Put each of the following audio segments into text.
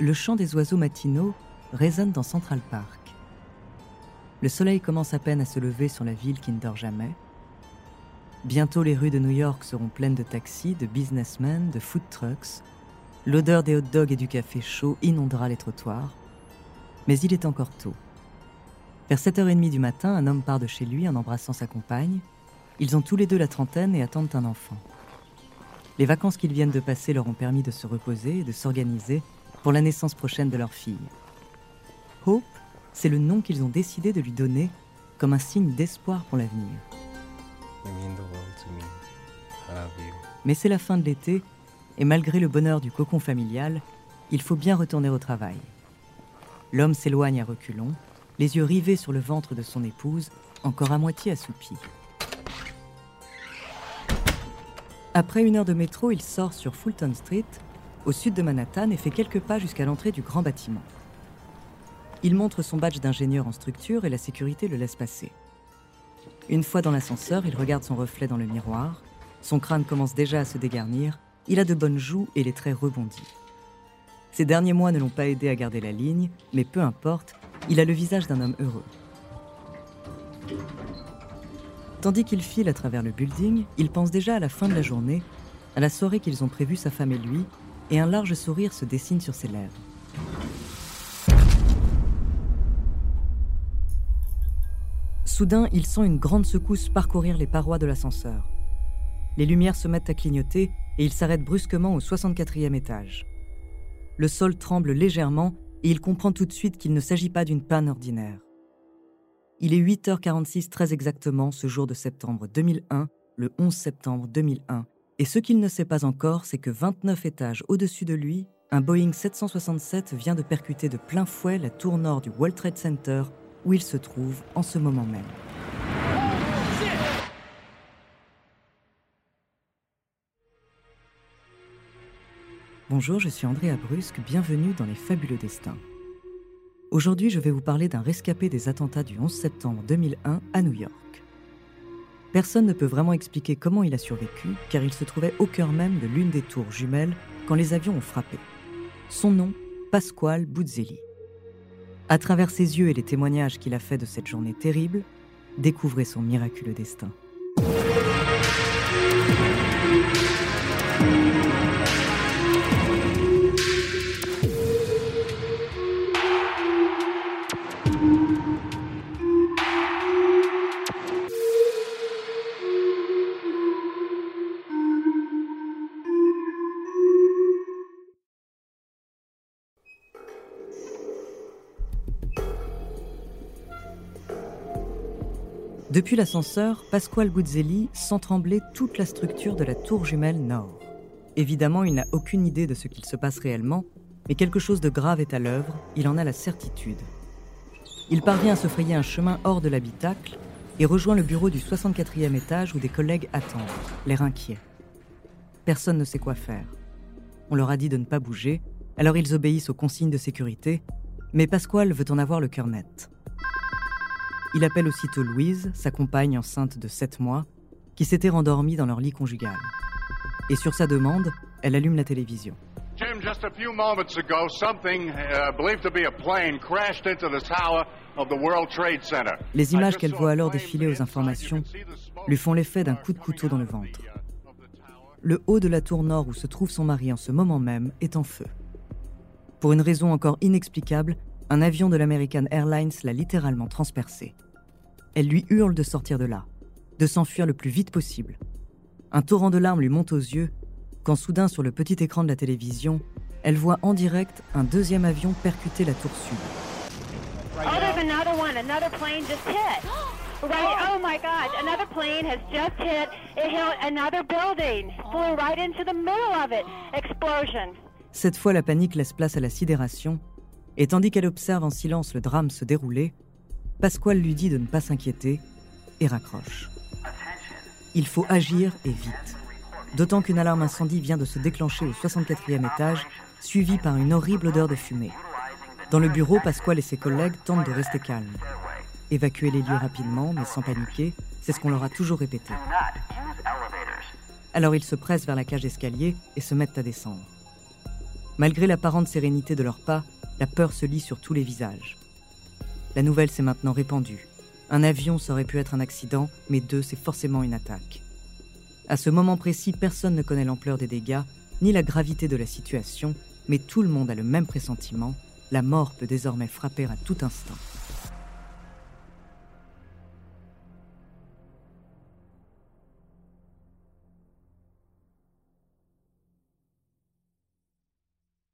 le chant des oiseaux matinaux résonne dans Central Park. Le soleil commence à peine à se lever sur la ville qui ne dort jamais. Bientôt les rues de New York seront pleines de taxis, de businessmen, de food trucks. L'odeur des hot dogs et du café chaud inondera les trottoirs. Mais il est encore tôt. Vers 7h30 du matin, un homme part de chez lui en embrassant sa compagne. Ils ont tous les deux la trentaine et attendent un enfant. Les vacances qu'ils viennent de passer leur ont permis de se reposer et de s'organiser pour la naissance prochaine de leur fille. Hope, c'est le nom qu'ils ont décidé de lui donner comme un signe d'espoir pour l'avenir. Mais c'est la fin de l'été, et malgré le bonheur du cocon familial, il faut bien retourner au travail. L'homme s'éloigne à reculons, les yeux rivés sur le ventre de son épouse, encore à moitié assoupie. Après une heure de métro, il sort sur Fulton Street, au sud de Manhattan, et fait quelques pas jusqu'à l'entrée du grand bâtiment. Il montre son badge d'ingénieur en structure et la sécurité le laisse passer. Une fois dans l'ascenseur, il regarde son reflet dans le miroir. Son crâne commence déjà à se dégarnir. Il a de bonnes joues et les traits rebondis. Ces derniers mois ne l'ont pas aidé à garder la ligne, mais peu importe, il a le visage d'un homme heureux. Tandis qu'il file à travers le building, il pense déjà à la fin de la journée, à la soirée qu'ils ont prévue sa femme et lui, et un large sourire se dessine sur ses lèvres. Soudain, il sent une grande secousse parcourir les parois de l'ascenseur. Les lumières se mettent à clignoter et il s'arrête brusquement au 64e étage. Le sol tremble légèrement et il comprend tout de suite qu'il ne s'agit pas d'une panne ordinaire. Il est 8h46 très exactement ce jour de septembre 2001, le 11 septembre 2001, et ce qu'il ne sait pas encore, c'est que 29 étages au-dessus de lui, un Boeing 767 vient de percuter de plein fouet la tour nord du World Trade Center où il se trouve en ce moment même. Bonjour, je suis Andrea Brusque, bienvenue dans Les Fabuleux Destins. Aujourd'hui, je vais vous parler d'un rescapé des attentats du 11 septembre 2001 à New York. Personne ne peut vraiment expliquer comment il a survécu, car il se trouvait au cœur même de l'une des tours jumelles quand les avions ont frappé. Son nom, Pasquale Buzzelli. À travers ses yeux et les témoignages qu'il a faits de cette journée terrible, découvrez son miraculeux destin. Depuis l'ascenseur, Pasquale Guzzelli sent trembler toute la structure de la tour jumelle nord. Évidemment, il n'a aucune idée de ce qu'il se passe réellement, mais quelque chose de grave est à l'œuvre, il en a la certitude. Il parvient à se frayer un chemin hors de l'habitacle et rejoint le bureau du 64e étage où des collègues attendent, l'air inquiets. Personne ne sait quoi faire. On leur a dit de ne pas bouger, alors ils obéissent aux consignes de sécurité, mais Pasquale veut en avoir le cœur net. Il appelle aussitôt Louise, sa compagne enceinte de 7 mois, qui s'était rendormie dans leur lit conjugal. Et sur sa demande, elle allume la télévision. Les images qu'elle voit alors défiler aux informations lui font l'effet d'un coup de couteau dans le ventre. Le haut de la tour nord où se trouve son mari en ce moment même est en feu. Pour une raison encore inexplicable, un avion de l'American Airlines l'a littéralement transpercé. Elle lui hurle de sortir de là, de s'enfuir le plus vite possible. Un torrent de larmes lui monte aux yeux quand soudain sur le petit écran de la télévision, elle voit en direct un deuxième avion percuter la tour sud. Oh, there's another one. Another plane just hit. Right. Oh my God! Another plane has just hit. It hit another building. Flew right into the middle of it. Explosion. Cette fois, la panique laisse place à la sidération et tandis qu'elle observe en silence le drame se dérouler, Pasquale lui dit de ne pas s'inquiéter et raccroche. Il faut agir et vite. D'autant qu'une alarme incendie vient de se déclencher au 64e étage, suivie par une horrible odeur de fumée. Dans le bureau, Pasquale et ses collègues tentent de rester calmes. Évacuer les lieux rapidement, mais sans paniquer, c'est ce qu'on leur a toujours répété. Alors ils se pressent vers la cage d'escalier et se mettent à descendre. Malgré l'apparente sérénité de leurs pas, la peur se lit sur tous les visages. La nouvelle s'est maintenant répandue. Un avion, ça aurait pu être un accident, mais deux, c'est forcément une attaque. À ce moment précis, personne ne connaît l'ampleur des dégâts, ni la gravité de la situation, mais tout le monde a le même pressentiment, la mort peut désormais frapper à tout instant.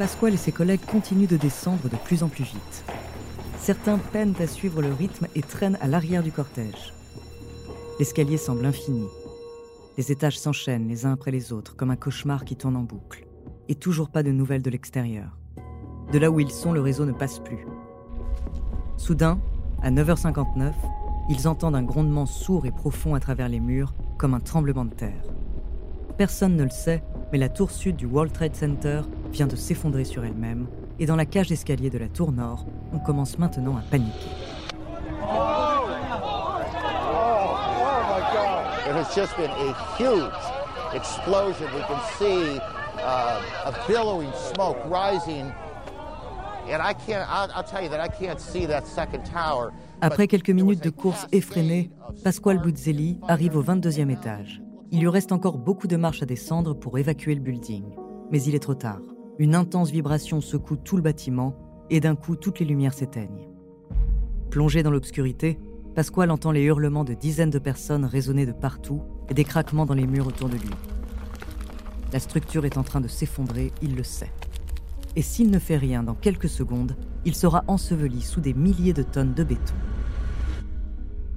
Pasquale et ses collègues continuent de descendre de plus en plus vite. Certains peinent à suivre le rythme et traînent à l'arrière du cortège. L'escalier semble infini. Les étages s'enchaînent les uns après les autres comme un cauchemar qui tourne en boucle. Et toujours pas de nouvelles de l'extérieur. De là où ils sont, le réseau ne passe plus. Soudain, à 9h59, ils entendent un grondement sourd et profond à travers les murs, comme un tremblement de terre. Personne ne le sait, mais la tour sud du World Trade Center vient de s'effondrer sur elle-même, et dans la cage d'escalier de la tour nord, on commence maintenant à paniquer. Après quelques minutes de course effrénée, Pasquale Buzzelli arrive au 22e étage. Il lui reste encore beaucoup de marches à descendre pour évacuer le building. Mais il est trop tard. Une intense vibration secoue tout le bâtiment et d'un coup toutes les lumières s'éteignent. Plongé dans l'obscurité, Pasquale entend les hurlements de dizaines de personnes résonner de partout et des craquements dans les murs autour de lui. La structure est en train de s'effondrer, il le sait. Et s'il ne fait rien dans quelques secondes, il sera enseveli sous des milliers de tonnes de béton.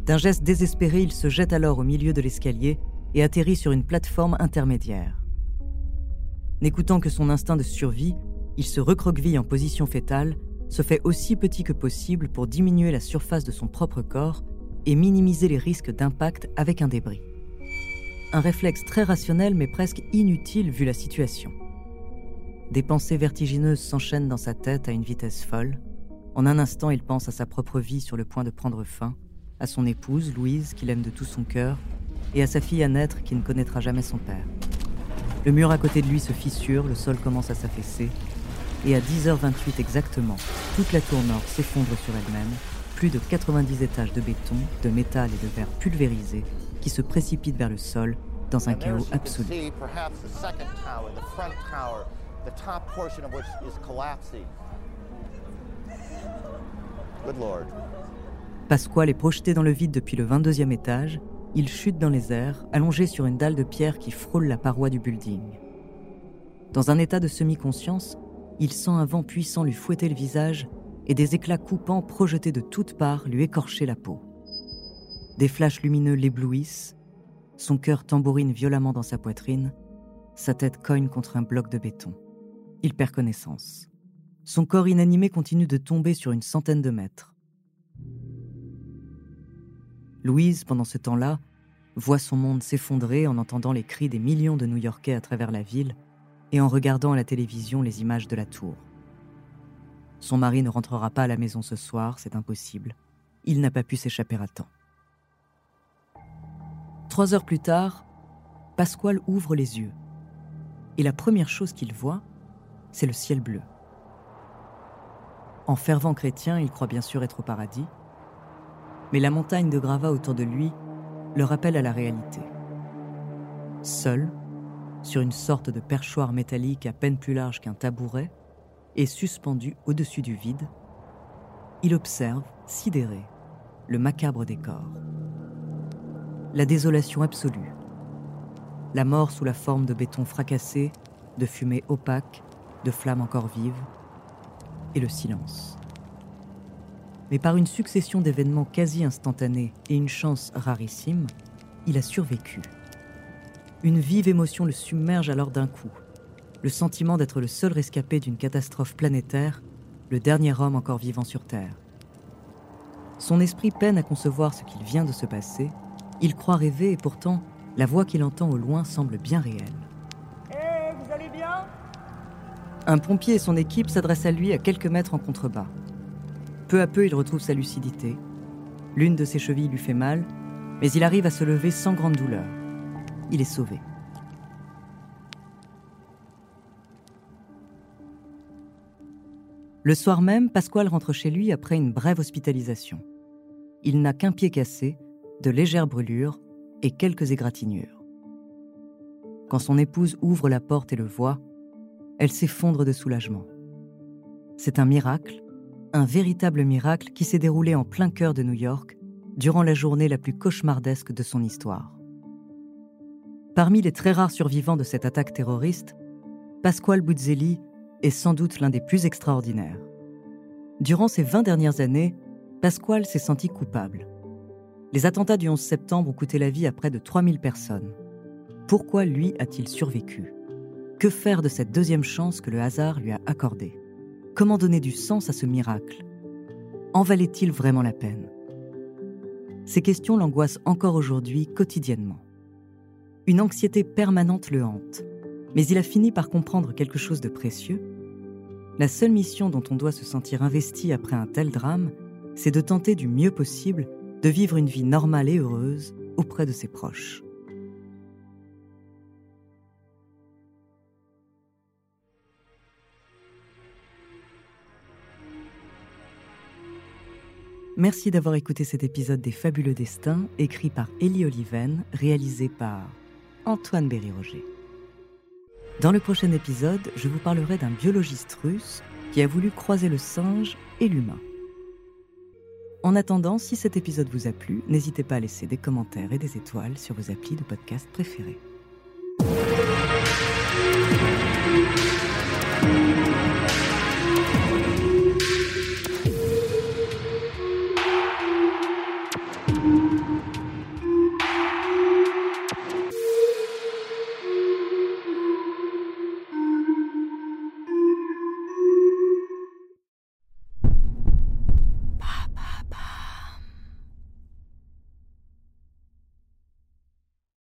D'un geste désespéré, il se jette alors au milieu de l'escalier et atterrit sur une plateforme intermédiaire. N'écoutant que son instinct de survie, il se recroqueville en position fétale, se fait aussi petit que possible pour diminuer la surface de son propre corps et minimiser les risques d'impact avec un débris. Un réflexe très rationnel mais presque inutile vu la situation. Des pensées vertigineuses s'enchaînent dans sa tête à une vitesse folle. En un instant, il pense à sa propre vie sur le point de prendre fin, à son épouse, Louise, qu'il aime de tout son cœur, et à sa fille à naître qui ne connaîtra jamais son père. Le mur à côté de lui se fissure, le sol commence à s'affaisser, et à 10h28 exactement, toute la tour nord s'effondre sur elle-même, plus de 90 étages de béton, de métal et de verre pulvérisés qui se précipitent vers le sol dans un chaos absolu. Pasquale est projeté dans le vide depuis le 22e étage il chute dans les airs, allongé sur une dalle de pierre qui frôle la paroi du building. Dans un état de semi-conscience, il sent un vent puissant lui fouetter le visage et des éclats coupants projetés de toutes parts lui écorcher la peau. Des flashs lumineux l'éblouissent, son cœur tambourine violemment dans sa poitrine, sa tête cogne contre un bloc de béton. Il perd connaissance. Son corps inanimé continue de tomber sur une centaine de mètres. Louise, pendant ce temps-là, voit son monde s'effondrer en entendant les cris des millions de New-Yorkais à travers la ville et en regardant à la télévision les images de la tour. Son mari ne rentrera pas à la maison ce soir, c'est impossible. Il n'a pas pu s'échapper à temps. Trois heures plus tard, Pasquale ouvre les yeux. Et la première chose qu'il voit, c'est le ciel bleu. En fervent chrétien, il croit bien sûr être au paradis, mais la montagne de gravats autour de lui le rappelle à la réalité. Seul, sur une sorte de perchoir métallique à peine plus large qu'un tabouret, et suspendu au-dessus du vide, il observe, sidéré, le macabre décor. La désolation absolue. La mort sous la forme de béton fracassé, de fumée opaque, de flammes encore vives, et le silence mais par une succession d'événements quasi instantanés et une chance rarissime, il a survécu. Une vive émotion le submerge alors d'un coup. Le sentiment d'être le seul rescapé d'une catastrophe planétaire le dernier homme encore vivant sur Terre. Son esprit peine à concevoir ce qu'il vient de se passer, il croit rêver et pourtant, la voix qu'il entend au loin semble bien réelle. Hé, vous allez bien? Un pompier et son équipe s'adressent à lui à quelques mètres en contrebas. Peu à peu, il retrouve sa lucidité. L'une de ses chevilles lui fait mal, mais il arrive à se lever sans grande douleur. Il est sauvé. Le soir même, Pasquale rentre chez lui après une brève hospitalisation. Il n'a qu'un pied cassé, de légères brûlures et quelques égratignures. Quand son épouse ouvre la porte et le voit, elle s'effondre de soulagement. C'est un miracle, un véritable miracle qui s'est déroulé en plein cœur de New York durant la journée la plus cauchemardesque de son histoire. Parmi les très rares survivants de cette attaque terroriste, Pasquale Buzzelli est sans doute l'un des plus extraordinaires. Durant ces 20 dernières années, Pasquale s'est senti coupable. Les attentats du 11 septembre ont coûté la vie à près de 3000 personnes. Pourquoi lui a-t-il survécu? Que faire de cette deuxième chance que le hasard lui a accordée? Comment donner du sens à ce miracle? En valait-il vraiment la peine? Ces questions l'angoissent encore aujourd'hui quotidiennement. Une anxiété permanente le hante, mais il a fini par comprendre quelque chose de précieux la seule mission dont on doit se sentir investi après un tel drame, c'est de tenter du mieux possible de vivre une vie normale et heureuse auprès de ses proches. Merci d'avoir écouté cet épisode des Fabuleux Destins, écrit par Elie Oliven, réalisé par Antoine Berry-Roger. Dans le prochain épisode, je vous parlerai d'un biologiste russe qui a voulu croiser le singe et l'humain. En attendant, si cet épisode vous a plu, n'hésitez pas à laisser des commentaires et des étoiles sur vos applis de podcast préférés.